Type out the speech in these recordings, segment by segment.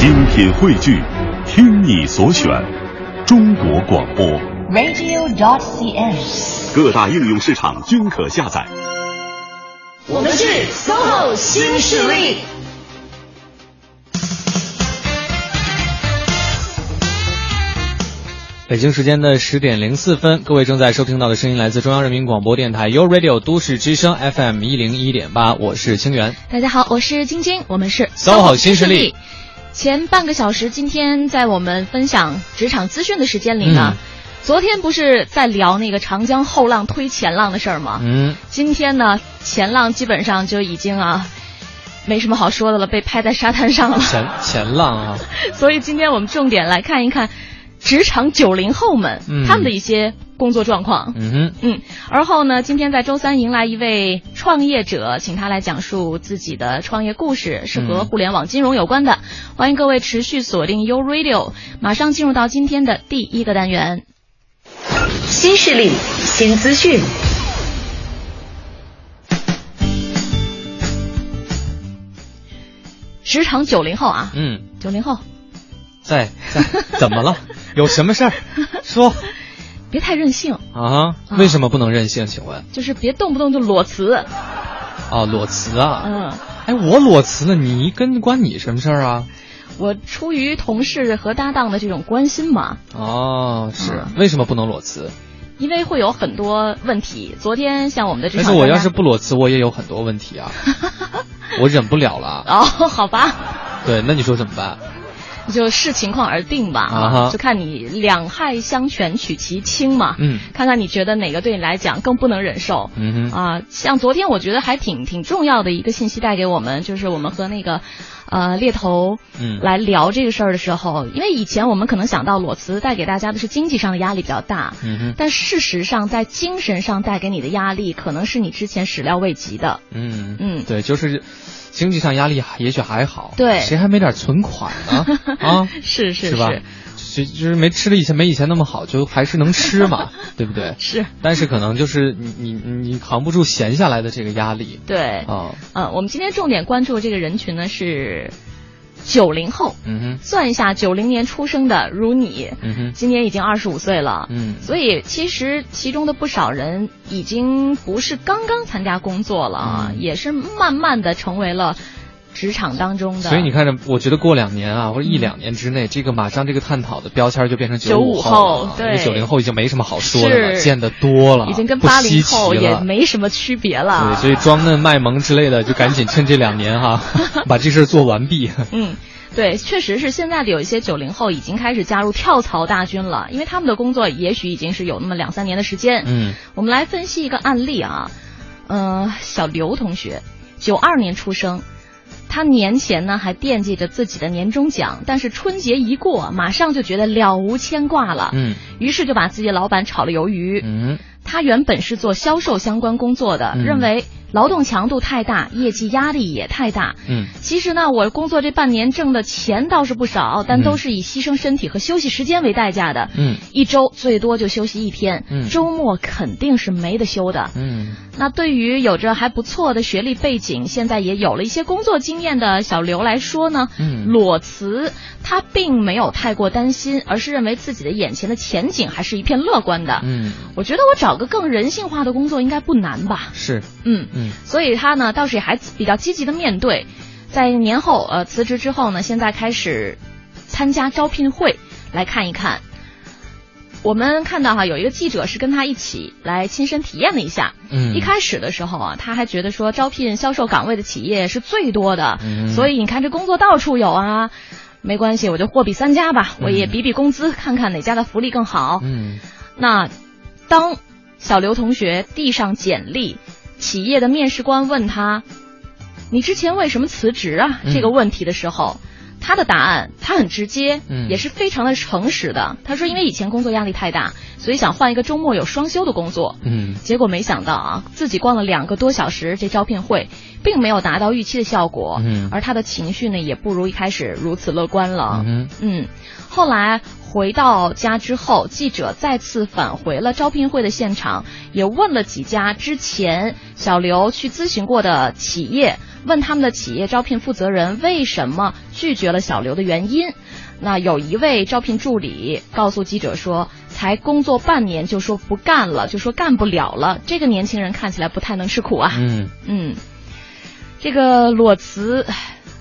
精品汇聚，听你所选，中国广播。radio.dot.cn，。各大应用市场均可下载。我们是 SOHO 新势力。北京时间的十点零四分，各位正在收听到的声音来自中央人民广播电台 u Radio 都市之声 FM 一零一点八，我是清源。大家好，我是晶晶，我们是 SOHO 新势力。前半个小时，今天在我们分享职场资讯的时间里呢，嗯昨天不是在聊那个长江后浪推前浪的事儿吗？嗯，今天呢，前浪基本上就已经啊，没什么好说的了，被拍在沙滩上了。前前浪啊，所以今天我们重点来看一看职场九零后们、嗯他们的一些工作状况。嗯哼，嗯，而后呢，今天在周三迎来一位创业者，请他来讲述自己的创业故事，是和嗯互联网金融有关的。欢迎各位持续锁定 U Radio，马上进入到今天的第一个单元。新势力，新资讯。职场九零后啊，嗯，九零后，在在，怎么了？有什么事儿？说 别太任性，啊？为什么不能任性？请问？就是别动不动就裸辞。啊，裸辞啊？嗯，哎，我裸辞了，你跟关你什么事儿啊？我出于同事和搭档的这种关心嘛，哦，是嗯为什么不能裸辞？因为会有很多问题。昨天像我们的职场专家，但是我要是不裸辞，我也有很多问题啊，我忍不了了。哦，好吧。对，那你说怎么办？就视情况而定吧，就看你两害相权取其轻嘛，嗯。看看你觉得哪个对你来讲更不能忍受。啊，像昨天我觉得还挺挺重要的一个信息带给我们，就是我们和那个，呃，猎头，嗯。来聊这个事儿的时候，因为以前我们可能想到裸辞带给大家的是经济上的压力比较大，嗯，但事实上在精神上带给你的压力，可能是你之前始料未及的。嗯。嗯。对，就是经济上压力也许还好，对。谁还没点存款呢？啊，是是是吧？就就是没吃的以前没以前那么好，就还是能吃嘛，对不对？是，但是可能就是你你你扛不住闲下来的这个压力。对，啊，呃，我们今天重点关注的这个人群呢是九零后，嗯哼，算一下，九零年出生的如你，嗯哼，今年已经二十五岁了。嗯。所以其实其中的不少人已经不是刚刚参加工作了啊，嗯。也是慢慢的成为了职场当中的。所以你看着，我觉得过两年啊，或者一两年之内，这个马上这个探讨的标签就变成95五后了，对九零后已经没什么好说的了，见得多了，已经跟八零后也。没什么区别了。对，所以装嫩卖萌之类的，就赶紧趁这两年哈，把这事儿做完毕。嗯，对，确实是现在的有一些九零后已经开始加入跳槽大军了，因为他们的工作也许已经是有那么两三年的时间。嗯我们来分析一个案例啊，呃，小刘同学，九二年出生，他年前呢还惦记着自己的年终奖，但是春节一过，马上就觉得了无牵挂了，嗯。于是就把自己老板炒了鱿鱼。嗯。他原本是做销售相关工作的，嗯。认为劳动强度太大，业绩压力也太大。嗯其实呢，我工作这半年挣的钱倒是不少，但都是以牺牲身体和休息时间为代价的。嗯一周最多就休息一天，嗯周末肯定是没得休的。嗯那对于有着还不错的学历背景，现在也有了一些工作经验的小刘来说呢，嗯裸辞他并没有太过担心，而是认为自己的眼前的前景还是一片乐观的。嗯，我觉得我找个更人性化的工作应该不难吧？是，嗯，嗯所以他呢倒是也还比较积极的面对，在年后呃辞职之后呢，现在开始参加招聘会来看一看。我们看到哈，有一个记者是跟他一起来亲身体验了一下。嗯，一开始的时候啊，他还觉得说招聘销售岗位的企业是最多的，嗯所以你看这工作到处有啊。没关系，我就货比三家吧，我也嗯比比工资，看看哪家的福利更好。嗯那当小刘同学递上简历，企业的面试官问他：“你之前为什么辞职啊？”嗯这个问题的时候，他的答案他很直接，嗯也是非常的诚实的。他说：“因为以前工作压力太大，所以想换一个周末有双休的工作。”嗯结果没想到啊，自己逛了两个多小时这招聘会，并没有达到预期的效果，嗯而他的情绪呢也不如一开始如此乐观了。嗯嗯，后来回到家之后，记者再次返回了招聘会的现场，也问了几家之前小刘去咨询过的企业，问他们的企业招聘负责人为什么拒绝了小刘的原因。那有一位招聘助理告诉记者说，才工作半年就说不干了，就说干不了了。这个年轻人看起来不太能吃苦啊。嗯嗯，这个裸辞，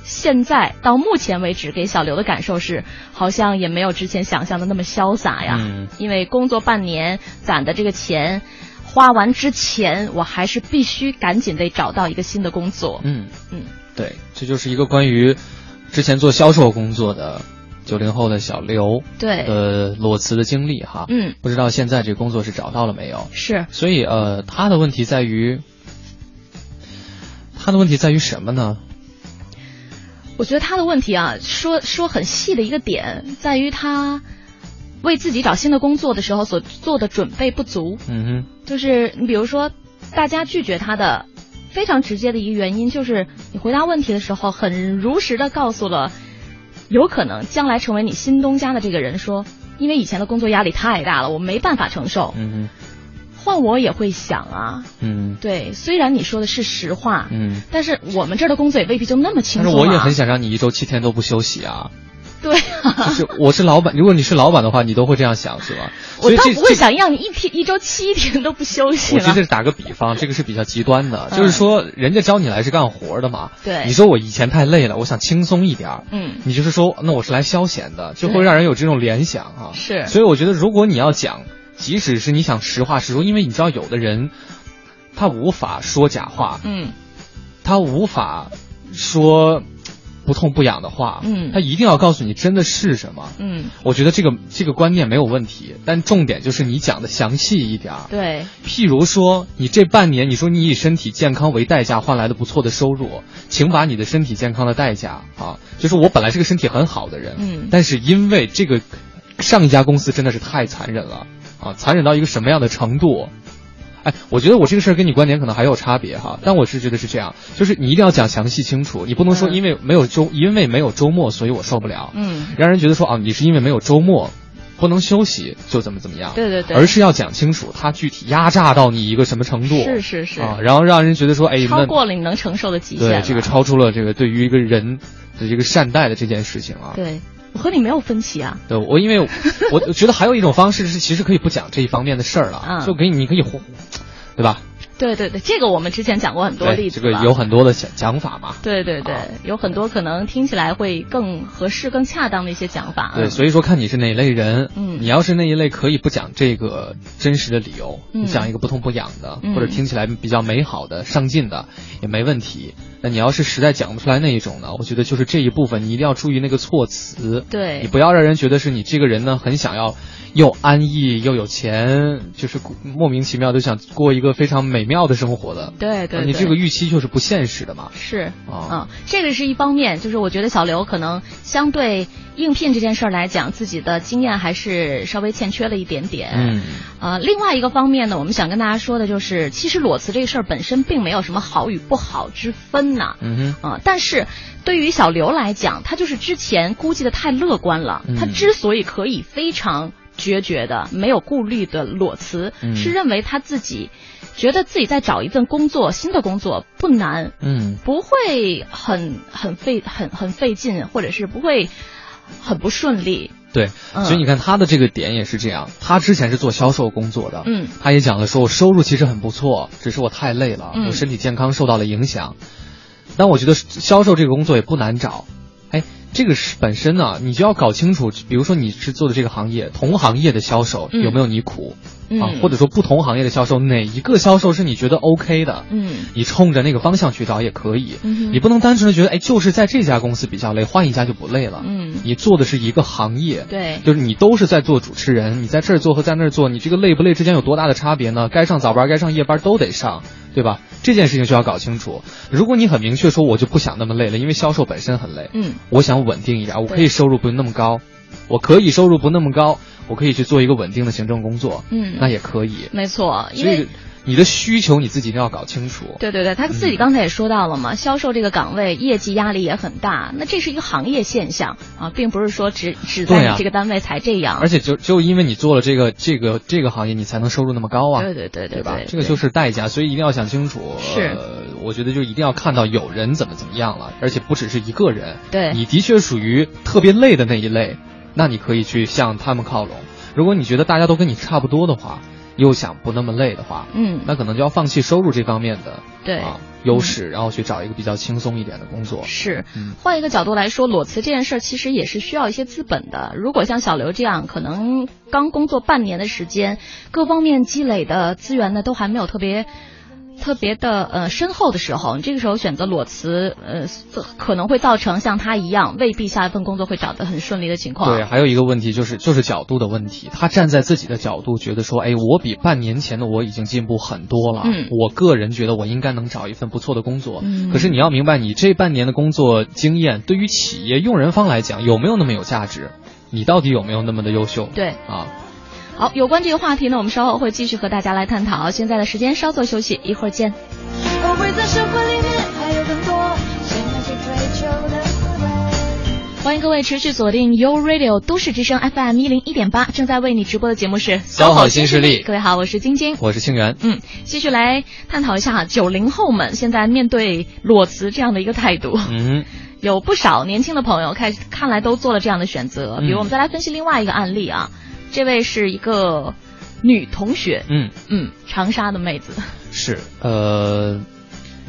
现在到目前为止给小刘的感受是，好像也没有之前想象的那么潇洒呀。嗯因为工作半年攒的这个钱。花完之前，我还是必须赶紧得找到一个新的工作。嗯嗯，对，这就是一个关于之前做销售工作的九零后的小刘对，呃裸辞的经历哈。嗯，不知道现在这工作是找到了没有？是，所以呃，他的问题在于，他的问题在于什么呢？我觉得他的问题啊，说说很细的一个点，在于他为自己找新的工作的时候所做的准备不足。嗯哼就是你比如说，大家拒绝他的非常直接的一个原因，就是你回答问题的时候很如实的告诉了，有可能将来成为你新东家的这个人说，因为以前的工作压力太大了，我没办法承受嗯哼，。嗯换我也会想啊，嗯对，虽然你说的是实话，嗯。但是我们这儿的工作也未必就那么轻松、啊。但是我也很想让你一周七天都不休息啊！对啊，就是我是老板，如果你是老板的话，你都会这样想是吧？我倒不会想让你一天一周七天都不休息了。我觉得打个比方，这个是比较极端的，嗯就是说人家招你来是干活的嘛。对你说我以前太累了，我想轻松一点儿。嗯你就是说，那我是来消遣的，就会让人有这种联想啊。是所以我觉得，如果你要讲，即使是你想实话实说，因为你知道有的人他无法说假话，嗯。他无法说不痛不痒的话，嗯。他一定要告诉你真的是什么。嗯，我觉得这个这个观念没有问题，但重点就是你讲的详细一点儿。对，譬如说，你这半年，你说你以身体健康为代价换来的不错的收入，请把你的身体健康的代价啊，就是我本来是个身体很好的人，嗯。但是因为这个上一家公司真的是太残忍了啊，残忍到一个什么样的程度？哎，我觉得我这个事儿跟你观点可能还有差别哈，但我是觉得是这样，就是你一定要讲详细清楚，你不能说嗯因为没有周，因为没有周末，所以我受不了，嗯，让人觉得说啊，你是因为没有周末，不能休息就怎么怎么样，对对对，而是要讲清楚他具体压榨到你一个什么程度，是是是，啊，然后让人觉得说，哎，超那过了你能承受的极限。对这个超出了这个对于一个人的这个善待的这件事情啊。对我和你没有分歧啊。对，我因为我觉得还有一种方式是，其实可以不讲这一方面的事儿了，嗯就给你你可以，对吧？对对对，这个我们之前讲过很多，例子这个有很多的讲讲法嘛。对对对啊，有很多可能听起来会更合适、更恰当的一些讲法。对，所以说看你是哪一类人，嗯。你要是那一类可以不讲这个真实的理由，讲一个不痛不痒的，嗯。或者听起来比较美好的、上进的，也没问题。那你要是实在讲不出来那一种呢，我觉得就是这一部分你一定要注意那个措辞，对。你不要让人觉得是你这个人呢很想要又安逸又有钱，就是莫名其妙就想过一个非常美妙的生活的，对对，对你这个预期就是不现实的嘛。是啊嗯，这个是一方面，就是我觉得小刘可能相对应聘这件事儿来讲，自己的经验还是稍微欠缺了一点点。嗯，呃，另外一个方面呢，我们想跟大家说的就是，其实裸辞这个事儿本身并没有什么好与不好之分呐。嗯哼，啊、但是对于小刘来讲，他就是之前估计的太乐观了。嗯他之所以可以非常决绝的、没有顾虑的裸辞，嗯。是认为他自己觉得自己在找一份工作，新的工作不难，嗯。不会很很费很很费劲，或者是不会很不顺利。对，嗯。所以你看他的这个点也是这样，他之前是做销售工作的，嗯，他也讲了说我收入其实很不错，只是我太累了，嗯。我身体健康受到了影响。但我觉得销售这个工作也不难找，哎，这个是本身呢，你就要搞清楚，比如说你是做的这个行业，同行业的销售嗯。有没有你苦、嗯。啊，或者说不同行业的销售哪一个销售是你觉得 OK 的，嗯。你冲着那个方向去找也可以，嗯你不能单纯的觉得哎就是在这家公司比较累，换一家就不累了，嗯。你做的是一个行业，对。就是你都是在做主持人，你在这儿做和在那儿做，你这个累不累之间有多大的差别呢？该上早班，该上夜班都得上，对吧？这件事情就要搞清楚。如果你很明确说，我就不想那么累了，因为销售本身很累，嗯我想稳定一点，我可以收入不用那么高，我可以收入不那么高，我可以去做一个稳定的行政工作，嗯，那也可以。没错，因所以为你的需求你自己一定要搞清楚。对对对，他自己刚才也说到了嘛，销售这个岗位业绩压力也很大，那这是一个行业现象啊，并不是说只只在你这个单位才这样。而且就就因为你做了这个这个这个行业，你才能收入那么高啊。对对对对吧？这个就是代价，所以一定要想清楚。是，我觉得就一定要看到有人怎么怎么样了，而且不只是一个人。对，你的确属于特别累的那一类，那你可以去向他们靠拢。如果你觉得大家都跟你差不多的话，又想不那么累的话，嗯，那可能就要放弃收入这方面的对啊优势，然后去找一个比较轻松一点的工作。是，嗯换一个角度来说，裸辞这件事儿其实也是需要一些资本的。如果像小刘这样，可能刚工作半年的时间，各方面积累的资源呢都还没有特别。特别的呃深厚的时候，你这个时候选择裸辞，呃，可能会造成像他一样未必下一份工作会找得很顺利的情况。对，还有一个问题就是就是角度的问题。他站在自己的角度，觉得说，哎，我比半年前的我已经进步很多了。嗯，我个人觉得我应该能找一份不错的工作。嗯，可是你要明白，你这半年的工作经验对于企业用人方来讲有没有那么有价值？你到底有没有那么的优秀？对啊。好，有关这个话题呢，我们稍后会继续和大家来探讨。现在的时间稍作休息，一会儿见。欢迎各位持续锁定 U Radio 都市之声 FM 一零一点八，正在为你直播的节目是《消好新势力》。各位好，我是晶晶，我是清源。嗯，继续来探讨一下九零后们现在面对裸辞这样的一个态度。嗯，有不少年轻的朋友看看来都做了这样的选择。比如，我们再来分析另外一个案例啊。这位是一个女同学，嗯。嗯，长沙的妹子，是呃，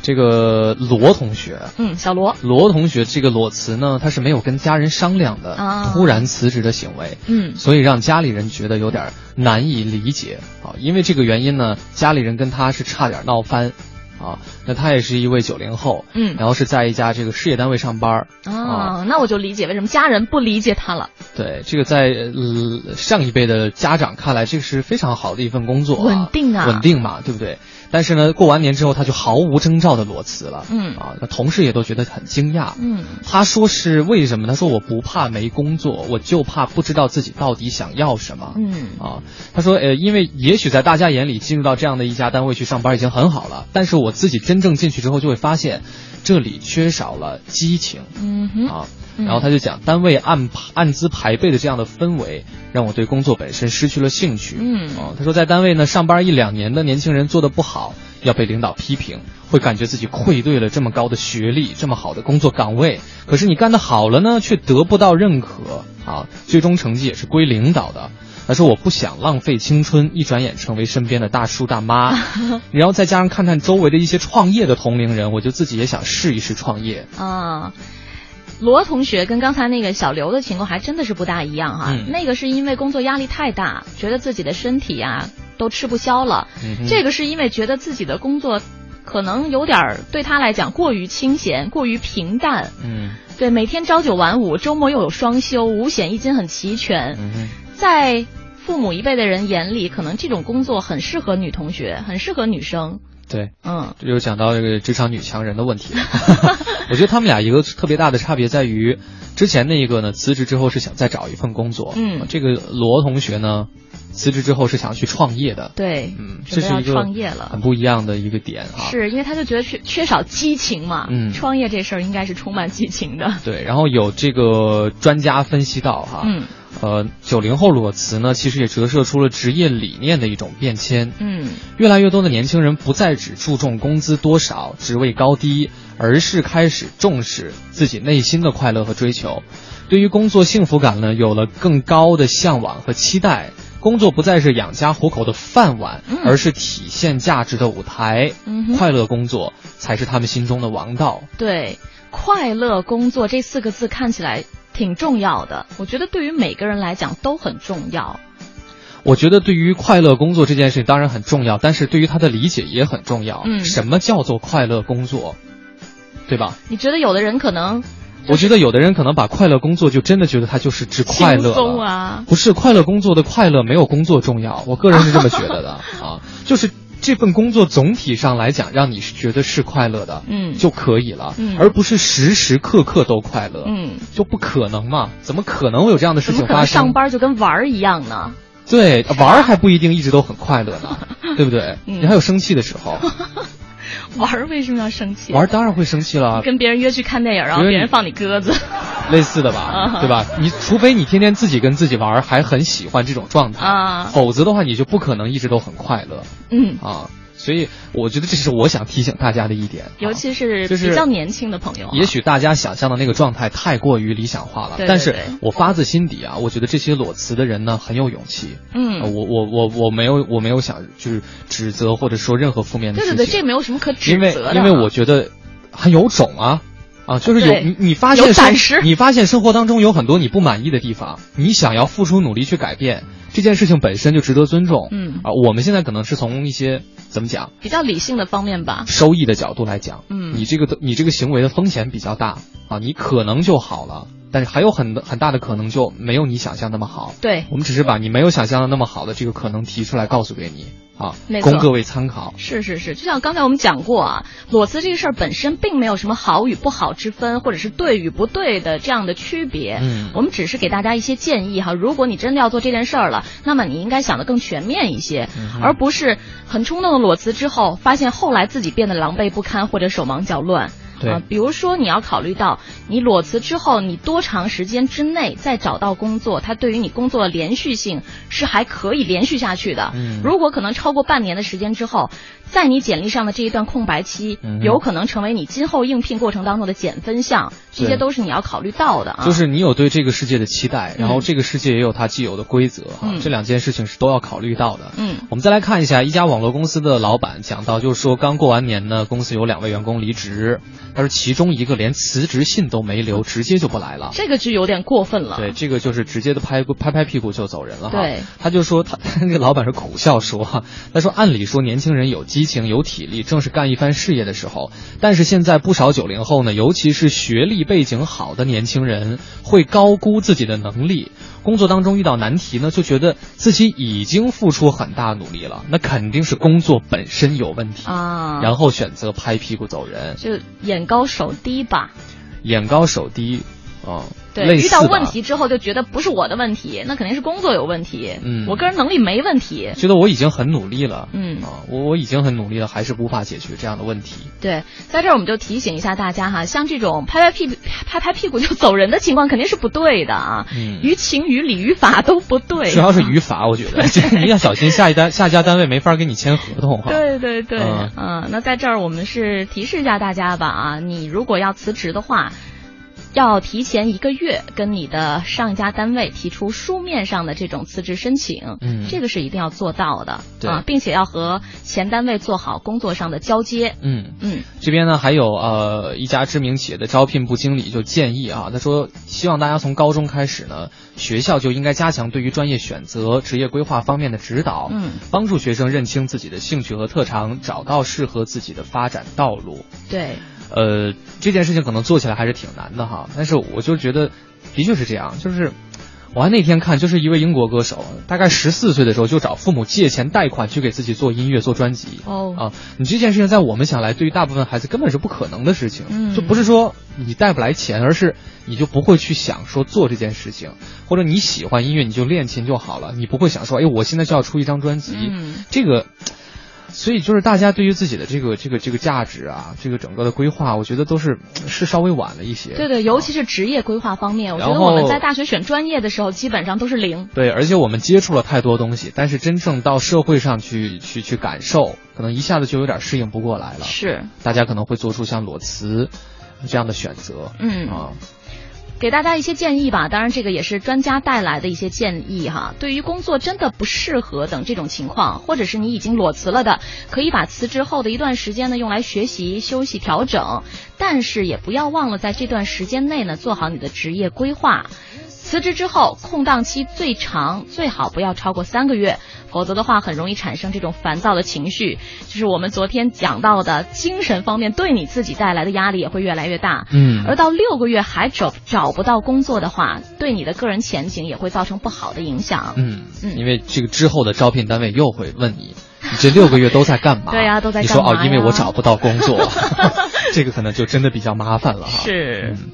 这个罗同学，嗯，小罗，罗同学这个裸辞呢，他是没有跟家人商量的，啊、突然辞职的行为，嗯，所以让家里人觉得有点难以理解。啊。因为这个原因呢，家里人跟他是差点闹翻。啊，那他也是一位九零后，嗯，然后是在一家这个事业单位上班啊，那我就理解为什么家人不理解他了。对，这个在呃上一辈的家长看来，这个是非常好的一份工作、啊，稳定啊，稳定嘛，对不对？但是呢，过完年之后他就毫无征兆的裸辞了，嗯。啊，那同事也都觉得很惊讶，嗯，他说是为什么？他说我不怕没工作，我就怕不知道自己到底想要什么，嗯，啊，他说呃，因为也许在大家眼里进入到这样的一家单位去上班已经很好了，但是我自己真正进去之后就会发现，这里缺少了激情，嗯哼，啊。然后他就讲，单位按按资排辈的这样的氛围，让我对工作本身失去了兴趣。嗯，啊，他说在单位呢上班一两年的年轻人做的不好，要被领导批评，会感觉自己愧对了这么高的学历，这么好的工作岗位。可是你干得好了呢，却得不到认可啊，最终成绩也是归领导的。他说我不想浪费青春，一转眼成为身边的大叔大妈。然后再加上看看周围的一些创业的同龄人，我就自己也想试一试创业啊。罗同学跟刚才那个小刘的情况还真的是不大一样哈，嗯、那个是因为工作压力太大，觉得自己的身体啊都吃不消了，嗯、这个是因为觉得自己的工作可能有点对他来讲过于清闲、过于平淡，嗯，对，每天朝九晚五，周末又有双休，五险一金很齐全，嗯、在父母一辈的人眼里，可能这种工作很适合女同学，很适合女生。对，嗯，这就讲到这个职场女强人的问题了。我觉得他们俩一个特别大的差别在于，之前那一个呢辞职之后是想再找一份工作，嗯，这个罗同学呢辞职之后是想去创业的，对，嗯，这是一个创业了，很不一样的一个点啊。是因为他就觉得缺缺少激情嘛，嗯，创业这事儿应该是充满激情的。对，然后有这个专家分析到哈，嗯。呃，九零后裸辞呢，其实也折射出了职业理念的一种变迁。嗯，越来越多的年轻人不再只注重工资多少、职位高低，而是开始重视自己内心的快乐和追求。对于工作幸福感呢，有了更高的向往和期待。工作不再是养家糊口的饭碗，嗯、而是体现价值的舞台。嗯，快乐工作才是他们心中的王道。对，快乐工作这四个字看起来。挺重要的，我觉得对于每个人来讲都很重要。我觉得对于快乐工作这件事情当然很重要，但是对于他的理解也很重要。嗯，什么叫做快乐工作，对吧？你觉得有的人可能，我觉得有的人可能把快乐工作就真的觉得他就是只快乐了啊。不是快乐工作的快乐没有工作重要，我个人是这么觉得的 啊，就是。这份工作总体上来讲，让你是觉得是快乐的，嗯，就可以了，嗯，而不是时时刻刻都快乐，嗯，就不可能嘛？怎么可能会有这样的事情发生？上班就跟玩儿一样呢？对，玩还不一定一直都很快乐呢，对不对？嗯你还有生气的时候，玩儿为什么要生气？玩当然会生气了，跟别人约去看电影，然后别人放你鸽子。类似的吧，嗯对吧？你除非你天天自己跟自己玩，还很喜欢这种状态，啊否则的话你就不可能一直都很快乐嗯，啊。所以我觉得这是我想提醒大家的一点，尤其是就是比较年轻的朋友啊，也许大家想象的那个状态太过于理想化了，对对但是我发自心底啊，我觉得这些裸辞的人呢很有勇气。嗯呃我我我我没有我没有想就是指责或者说任何负面的事情。对对对，这没有什么可指因为责的啊。因为我觉得很有种啊。啊，就是有你，你发现有胆生你发现生活当中有很多你不满意的地方，你想要付出努力去改变，这件事情本身就值得尊重。嗯啊，我们现在可能是从一些怎么讲比较理性的方面吧。收益的角度来讲，嗯你这个你这个行为的风险比较大啊，你可能就好了，但是还有很很大的可能就没有你想象那么好。对，我们只是把你没有想象的那么好的这个可能提出来告诉给你啊没，错供各位参考。是是是，就像刚才我们讲过啊，裸辞这个事儿本身并没有什么好与不好之分，或者是对与不对的这样的区别。嗯我们只是给大家一些建议哈。如果你真的要做这件事儿了，那么你应该想的更全面一些，嗯而不是很冲动的裸辞之后，发现后来自己变得狼狈不堪或者手忙脚乱。对啊，比如说你要考虑到你裸辞之后，你多长时间之内再找到工作，它对于你工作的连续性是还可以连续下去的。嗯如果可能超过半年的时间之后，在你简历上的这一段空白期，嗯有可能成为你今后应聘过程当中的减分项，这些都是你要考虑到的啊。就是你有对这个世界的期待，然后这个世界也有它既有的规则哈、嗯这两件事情是都要考虑到的。嗯我们再来看一下一家网络公司的老板讲到，就是说刚过完年呢，公司有两位员工离职，他说其中一个连辞职信都没留，直接就不来了。这个就有点过分了。对，这个就是直接的拍拍拍屁股就走人了哈。对，他就说他 那个老板是苦笑说哈，他说按理说年轻人有激情有体力，正是干一番事业的时候，但是现在不少九零后呢，尤其是学历背景好的年轻人，会高估自己的能力。工作当中遇到难题呢，就觉得自己已经付出很大努力了，那肯定是工作本身有问题，啊，然后选择拍屁股走人，就眼高手低吧。眼高手低，啊、对，遇到问题之后就觉得不是我的问题，那肯定是工作有问题。嗯我个人能力没问题。觉得我已经很努力了，嗯啊，我我已经很努力了，还是无法解决这样的问题。对，在这儿我们就提醒一下大家哈，像这种拍拍屁股、拍拍屁股就走人的情况肯定是不对的啊，嗯于情于理于法都不对。主要是于法，我觉得这 你要小心下一单下家单位没法跟你签合同哈。对对对，嗯嗯、那在这儿我们是提示一下大家吧啊，你如果要辞职的话。要提前一个月跟你的上一家单位提出书面上的这种辞职申请，嗯。这个是一定要做到的对。啊，并且要和前单位做好工作上的交接。嗯，嗯。这边呢还有呃一家知名企业的招聘部经理就建议啊，他说希望大家从高中开始呢，学校就应该加强对于专业选择、职业规划方面的指导，嗯，帮助学生认清自己的兴趣和特长，找到适合自己的发展道路。对，呃，这件事情可能做起来还是挺难的哈，但是我就觉得的确是这样，就是我还那天看，就是一位英国歌手，大概十四岁的时候就找父母借钱贷款去给自己做音乐、做专辑。哦啊，你这件事情在我们想来，对于大部分孩子根本是不可能的事情。嗯就不是说你贷不来钱，而是你就不会去想说做这件事情，或者你喜欢音乐你就练琴就好了，你不会想说，哎，我现在就要出一张专辑。嗯这个。所以就是大家对于自己的这个这个这个价值啊，这个整个的规划，我觉得都是是稍微晚了一些。对对，尤其是职业规划方面，我觉得我们在大学选专业的时候，基本上都是零。对，而且我们接触了太多东西，但是真正到社会上去去去感受，可能一下子就有点适应不过来了。是，大家可能会做出像裸辞这样的选择。嗯啊，给大家一些建议吧，当然这个也是专家带来的一些建议哈。对于工作真的不适合等这种情况，或者是你已经裸辞了的，可以把辞职后的一段时间呢用来学习、休息、调整，但是也不要忘了在这段时间内呢做好你的职业规划。辞职之后，空档期最长最好不要超过三个月，否则的话很容易产生这种烦躁的情绪，就是我们昨天讲到的精神方面对你自己带来的压力也会越来越大。嗯而到六个月还找找不到工作的话，对你的个人前景也会造成不好的影响。嗯嗯因为这个之后的招聘单位又会问你，你这六个月都在干嘛？对呀都在你说哦，因为我找不到工作，这个可能就真的比较麻烦了哈。是嗯